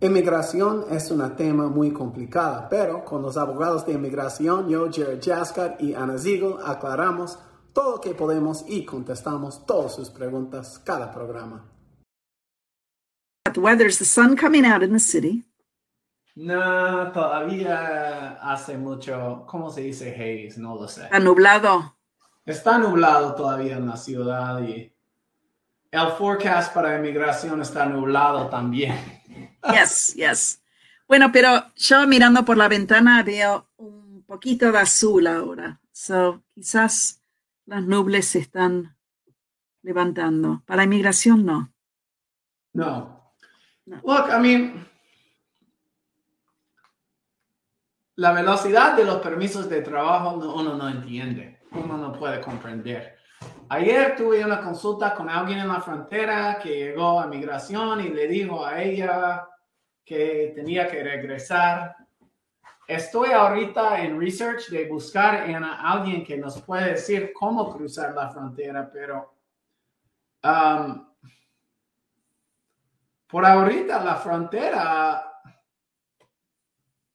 Inmigración es un tema muy complicado, pero con los abogados de inmigración, yo, Jared Jaskar y Ana Ziegel, aclaramos todo lo que podemos y contestamos todas sus preguntas cada programa. Weather is the sun coming out in the city. No, todavía hace mucho, ¿cómo se dice haze? No lo sé. Está nublado. Está nublado todavía en la ciudad y el forecast para inmigración está nublado también. Yes, yes. Bueno, pero yo mirando por la ventana veo un poquito de azul ahora. So, quizás las nubes se están levantando. Para inmigración, no. No. Look, I mean, la velocidad de los permisos de trabajo uno no entiende, uno no puede comprender. Ayer tuve una consulta con alguien en la frontera que llegó a migración y le dijo a ella que tenía que regresar. Estoy ahorita en research de buscar a alguien que nos puede decir cómo cruzar la frontera, pero um, por ahorita la frontera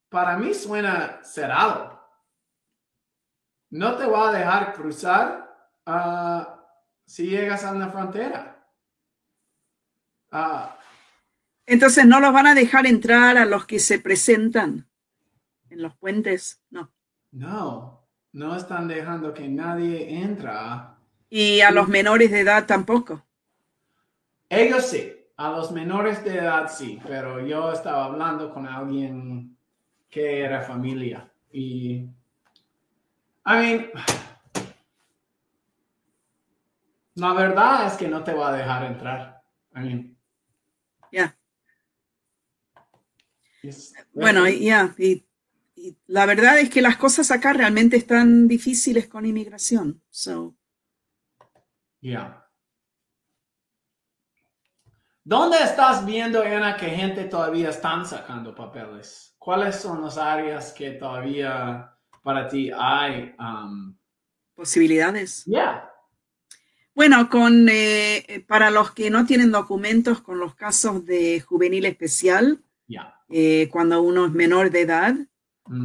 para mí suena cerrado. No te va a dejar cruzar uh, si llegas a la frontera. Uh, entonces, ¿no los van a dejar entrar a los que se presentan en los puentes? No. No, no están dejando que nadie entra. ¿Y a los menores de edad tampoco? Ellos sí, a los menores de edad sí, pero yo estaba hablando con alguien que era familia y, I mean, la verdad es que no te va a dejar entrar. I mean, ya. Bueno, ya, y, la verdad es que las cosas acá realmente están difíciles con inmigración. So. ¿Dónde estás viendo, Ana, que gente todavía están sacando papeles? ¿Cuáles son las áreas que todavía para ti hay um, posibilidades? Ya. Bueno, con eh, para los que no tienen documentos, con los casos de juvenil especial, eh, cuando uno es menor de edad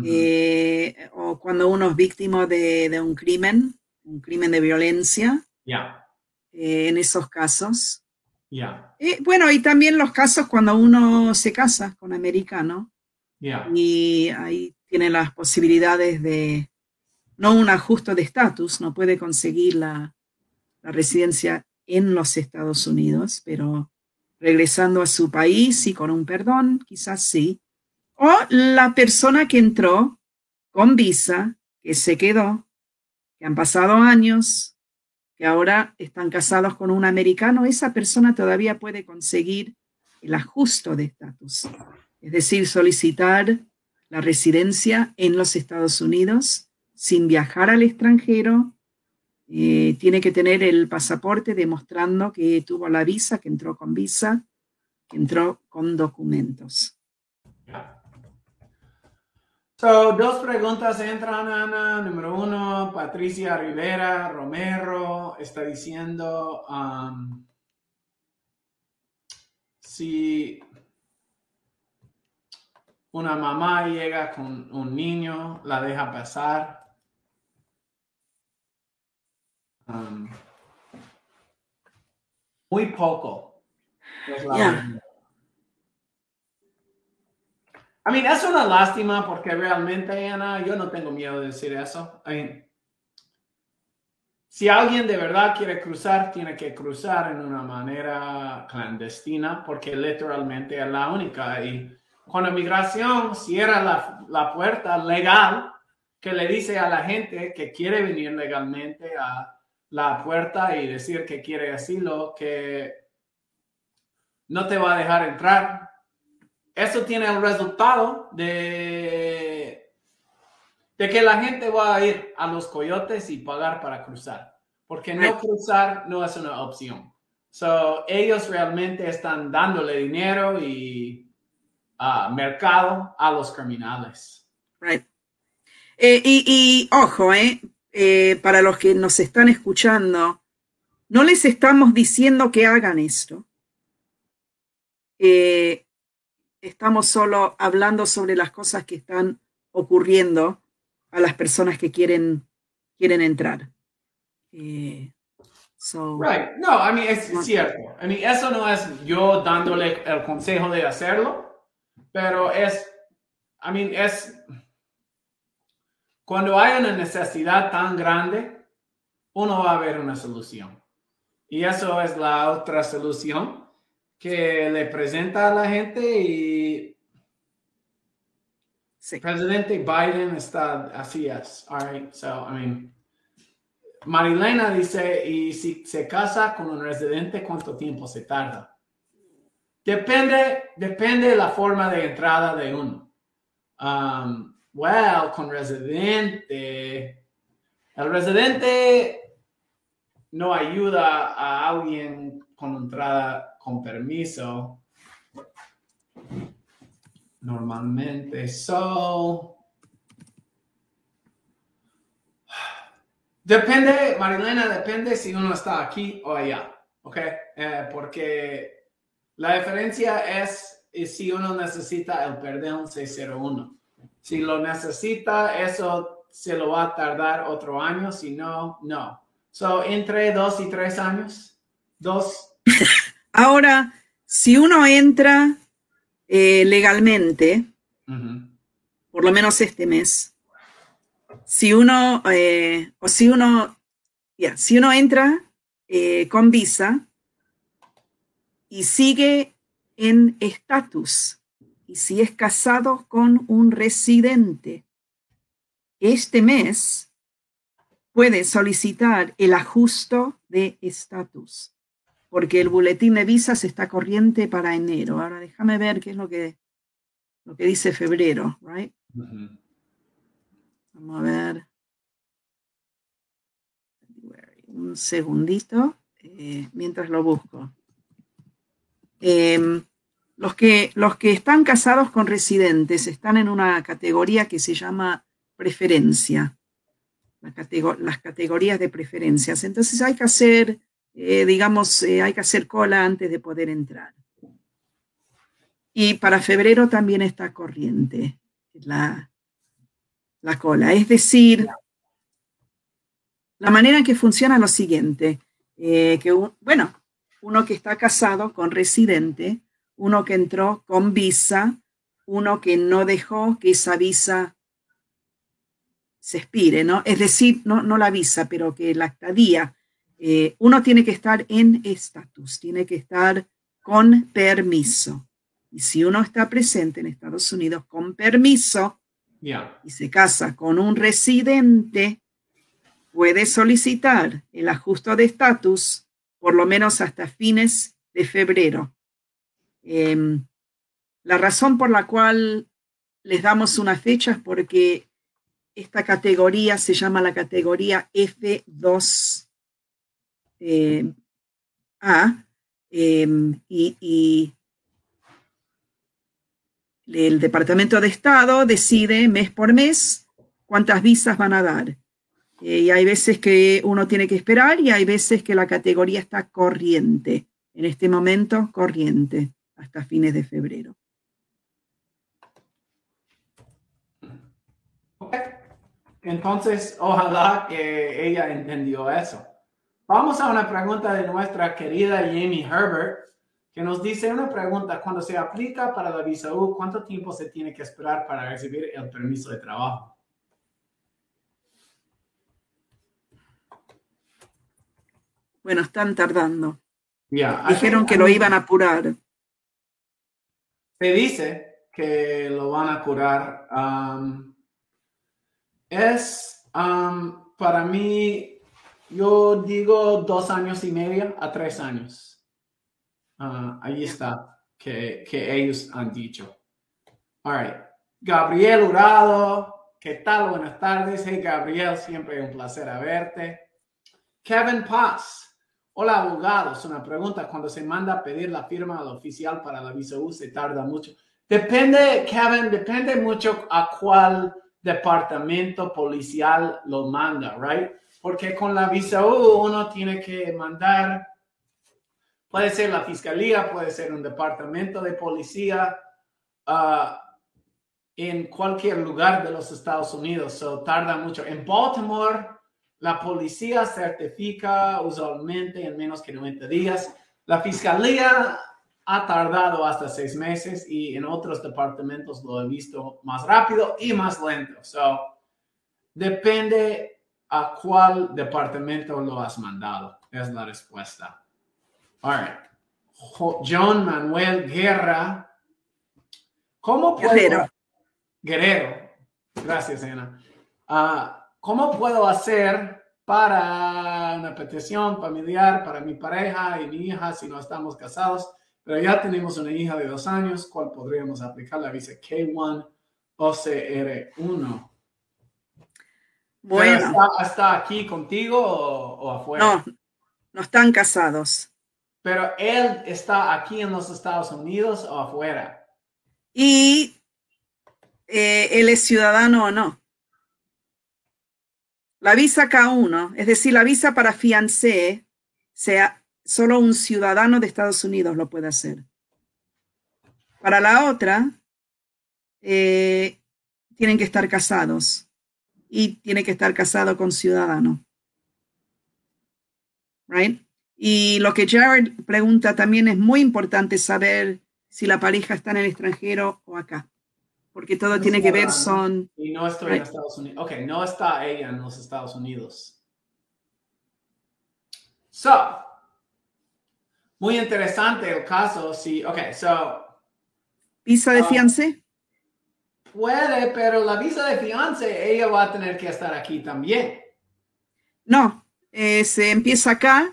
eh, o cuando uno es víctima de, un crimen, un crimen de violencia. Eh, en esos casos. bueno, y también los casos cuando uno se casa con americano. Y ahí tiene las posibilidades de, no un ajuste de estatus, no puede conseguir la, residencia en los Estados Unidos, pero regresando a su país y con un perdón, quizás sí. O la persona que entró con visa, que se quedó, que han pasado años, que ahora están casados con un americano, esa persona todavía puede conseguir el ajuste de estatus, es decir, solicitar la residencia en los Estados Unidos sin viajar al extranjero eh, tiene que tener el pasaporte demostrando que tuvo la visa, que entró con visa, que entró con documentos. So, dos preguntas entran, Ana. Número uno, Patricia Rivera Romero está diciendo um, si una mamá llega con un niño, la deja pasar. Um, muy poco. Yeah. I mean, es una lástima porque realmente, Ana, yo no tengo miedo de decir eso. si alguien de verdad quiere cruzar, tiene que cruzar en una manera clandestina porque literalmente es la única. Y cuando migración cierra la, la puerta legal que le dice a la gente que quiere venir legalmente a la puerta y decir que quiere asilo, que no te va a dejar entrar. Eso tiene el resultado de, de que la gente va a ir a los coyotes y pagar para cruzar, porque no cruzar no es una opción. So, ellos realmente están dándole dinero y uh, mercado a los criminales. Right. Eh, y, y, ojo, eh, eh, para los que nos están escuchando, no les estamos diciendo que hagan esto. Eh, estamos solo hablando sobre las cosas que están ocurriendo a las personas que quieren, quieren entrar. Eh, right. No, I mean, es cierto. I mean, eso no es yo dándole el consejo de hacerlo, pero es, I mean, es cuando hay una necesidad tan grande, uno va a ver una solución. Y eso es la otra solución que le presenta a la gente y sí. presidente Biden está así es. All right. So, I mean, Marilena dice, y si se casa con un residente, ¿cuánto tiempo se tarda? Depende, depende de la forma de entrada de uno. Um, well, con residente, el residente no ayuda a alguien con entrada con permiso. Normalmente, so. Depende, Marilena, depende si uno está aquí o allá, ¿ok? Eh, porque la diferencia es si uno necesita el perdón 601. Si lo necesita, eso se lo va a tardar otro año, si no, no. So, entre dos y tres años, dos. Ahora, si uno entra eh, legalmente, por lo menos este mes, si uno, eh, o si uno, ya, si uno entra eh, con visa y sigue en estatus, y si es casado con un residente, este mes puede solicitar el ajuste de estatus porque el boletín de visas está corriente para enero. Ahora déjame ver qué es lo que, lo que dice febrero, right? Vamos a ver. Un segundito, eh, mientras lo busco. Em, los, que, los que están casados con residentes están en una categoría que se llama preferencia, las categorías de preferencias. Entonces hay que hacer eh, digamos, eh, hay que hacer cola antes de poder entrar. Y para febrero también está corriente la, la cola. Es decir, la manera en que funciona es lo siguiente, eh, que bueno, uno que está casado con residente, uno que entró con visa, uno que no dejó que esa visa se expire, ¿no? Es decir, no, no la visa, pero que la estadía eh, uno tiene que estar en estatus, tiene que estar con permiso. Y si uno está presente en Estados Unidos con permiso y se casa con un residente, puede solicitar el ajuste de estatus por lo menos hasta fines de febrero. Em, la razón por la cual les damos una fecha es porque esta categoría se llama la categoría F2 eh, A em, y, el Departamento de Estado decide mes por mes cuántas visas van a dar. Eh, y hay veces que uno tiene que esperar y hay veces que la categoría está corriente. En este momento, corriente, hasta fines de febrero. Entonces, ojalá que ella entendió eso. Vamos a una pregunta de nuestra querida Jamie Herbert, que nos dice una pregunta, cuando se aplica para la visa U, ¿cuánto tiempo se tiene que esperar para recibir el permiso de trabajo? Bueno, están tardando. Dijeron que lo iban a apurar. Se dice que lo van a curar. Um, es um, para mí yo digo dos años y medio a tres años. Uh, ahí está, que, que, ellos han dicho. All right. Gabriel Urado, ¿qué tal? Buenas tardes. Hey, Gabriel, siempre un placer verte. Kevin Paz. Hola, abogados. Una pregunta. Cuando se manda a pedir la firma al oficial para la visa U, se tarda mucho. Depende, Kevin, depende mucho a cuál departamento policial lo manda, right? porque con la visa U uno tiene que mandar, puede ser la fiscalía, puede ser un departamento de policía, uh, en cualquier lugar de los Estados Unidos, so tarda mucho. En Baltimore, la policía certifica usualmente en menos que 90 días. La fiscalía ha tardado hasta seis meses y en otros departamentos lo he visto más rápido y más lento. So, depende a cuál departamento lo has mandado. Es la respuesta. All right. John Manuel Guerra. ¿Cómo puedo... Guerrero. Gracias, Ana. Ah, ¿Cómo puedo hacer para una petición familiar para mi pareja y mi hija si no estamos casados? Pero ya tenemos una hija de dos años, ¿cuál podríamos aplicar la visa K1 o CR1? Bueno. Está, aquí contigo o, afuera? No, no están casados. Pero él está aquí en los Estados Unidos o afuera. Y eh, él es ciudadano o no. La visa K1, es decir, la visa para fiancé, sea solo un ciudadano de Estados Unidos lo puede hacer. Para la otra, eh, tienen que estar casados y tiene que estar casado con ciudadano. Right? Y lo que Jared pregunta también es muy importante saber si la pareja está en el extranjero o acá porque todo tiene que ver son... Y no estoy en Estados Unidos. Ok, no está ella en los Estados Unidos. So, muy interesante el caso. Sí, ok, so... ¿Visa de um, fiancé? Puede, pero la visa de fiancé, ella va a tener que estar aquí también. No, eh, se empieza acá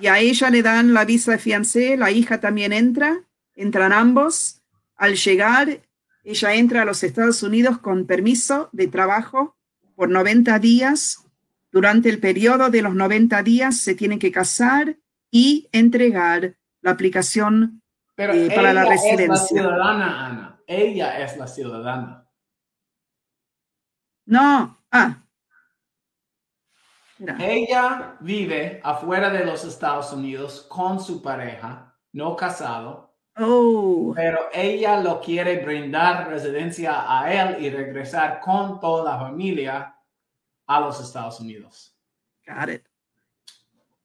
y a ella le dan la visa de fiancé, la hija también entra, entran ambos. Al llegar, ella entra a los Estados Unidos con permiso de trabajo por 90 días. Durante el periodo de los 90 días se tiene que casar y entregar la aplicación eh, para la residencia. Es la ciudadana, Ana. Ella es la ciudadana. No, ah. Ella vive afuera de los Estados Unidos con su pareja, no casado, Oh. Pero ella lo quiere brindar residencia a él y regresar con toda la familia a los Estados Unidos. Got it.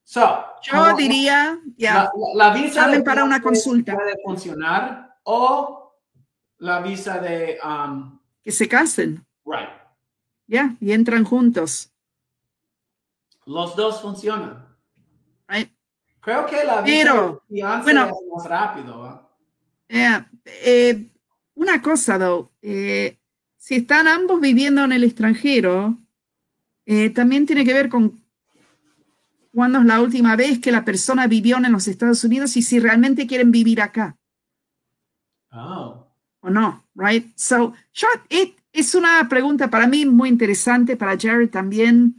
So, Yo diría, ya, la, visa para una consulta puede funcionar o la visa de um, que se casen. Right. Ya, y entran juntos. Los dos funcionan. Right. Creo que la visa bueno, es más rápido. Eh, una cosa, though, eh, si están ambos viviendo en el extranjero, eh, también tiene que ver con cuándo es la última vez que la persona vivió en los Estados Unidos y si realmente quieren vivir acá. Oh. O no, right? So, it, es una pregunta para mí muy interesante, para Jared también.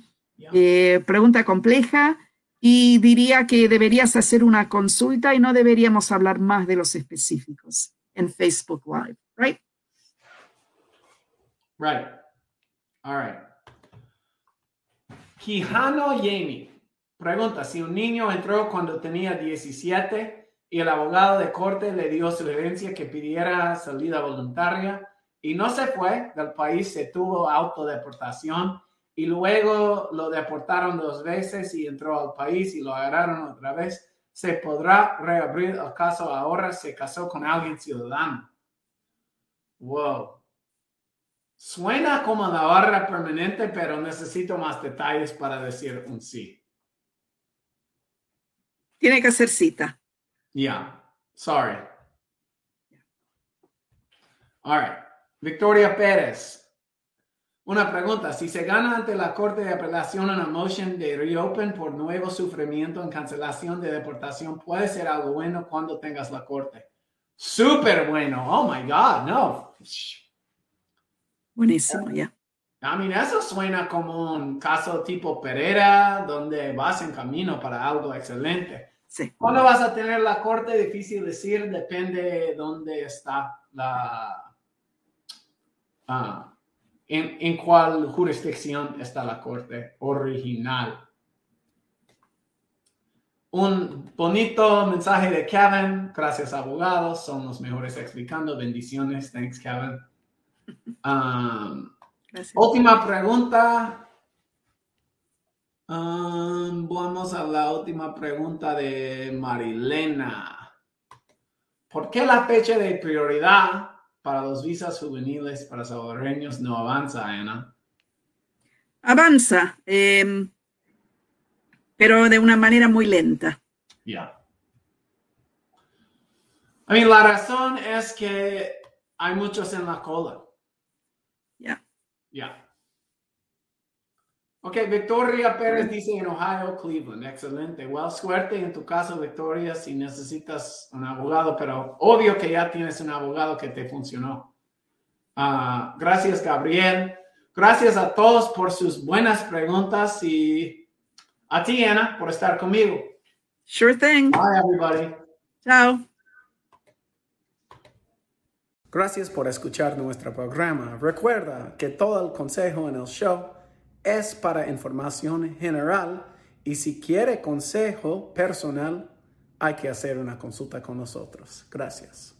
pregunta compleja. Y diría que deberías hacer una consulta y no deberíamos hablar más de los específicos en Facebook Live, right? Right. All right. Quijano Jamie pregunta si un niño entró cuando tenía 17 y el abogado de corte le dio sugerencia que pidiera salida voluntaria y no se fue del país, se tuvo autodeportación y luego lo deportaron dos veces y entró al país y lo agarraron otra vez, se podrá reabrir el caso ahora se casó con alguien ciudadano. Wow. Suena como la barra permanente, pero necesito más detalles para decir un sí. Tiene que hacer cita. Yeah. Sorry. All right. Victoria Pérez. Una pregunta, si se gana ante la Corte de Apelación una motion de reopen por nuevo sufrimiento en cancelación de deportación, puede ser algo bueno cuando tengas la Corte. Súper bueno. Oh my God, no. Buenísimo, ya. A mí eso suena como un caso tipo Pereira, donde vas en camino para algo excelente. Sí. ¿Cuándo vas a tener la corte? Difícil decir, depende de dónde está la, ah, en, cuál jurisdicción está la corte original. un bonito mensaje de Kevin. Gracias, abogados. Son los mejores explicando. Bendiciones. Thanks, Kevin. Um, última pregunta. Um, vamos a la última pregunta de Marilena. ¿Por qué la fecha de prioridad para los visas juveniles para salvadoreños no avanza, Ana? Avanza, em, pero de una manera muy lenta. Ya. la razón es que hay muchos en la cola. Ya. Ya. Ok, Victoria Pérez dice en Ohio, Cleveland. Excelente. Well, suerte en tu caso, Victoria, si necesitas un abogado, pero obvio que ya tienes un abogado que te funcionó. Ah, gracias, Gabriel. Gracias a todos por sus buenas preguntas y a ti, Ana, por estar conmigo. Sure thing. Bye, everybody. Chao. Gracias por escuchar nuestro programa. Recuerda que todo el consejo en el show es para información general y si quiere consejo personal, hay que hacer una consulta con nosotros. Gracias.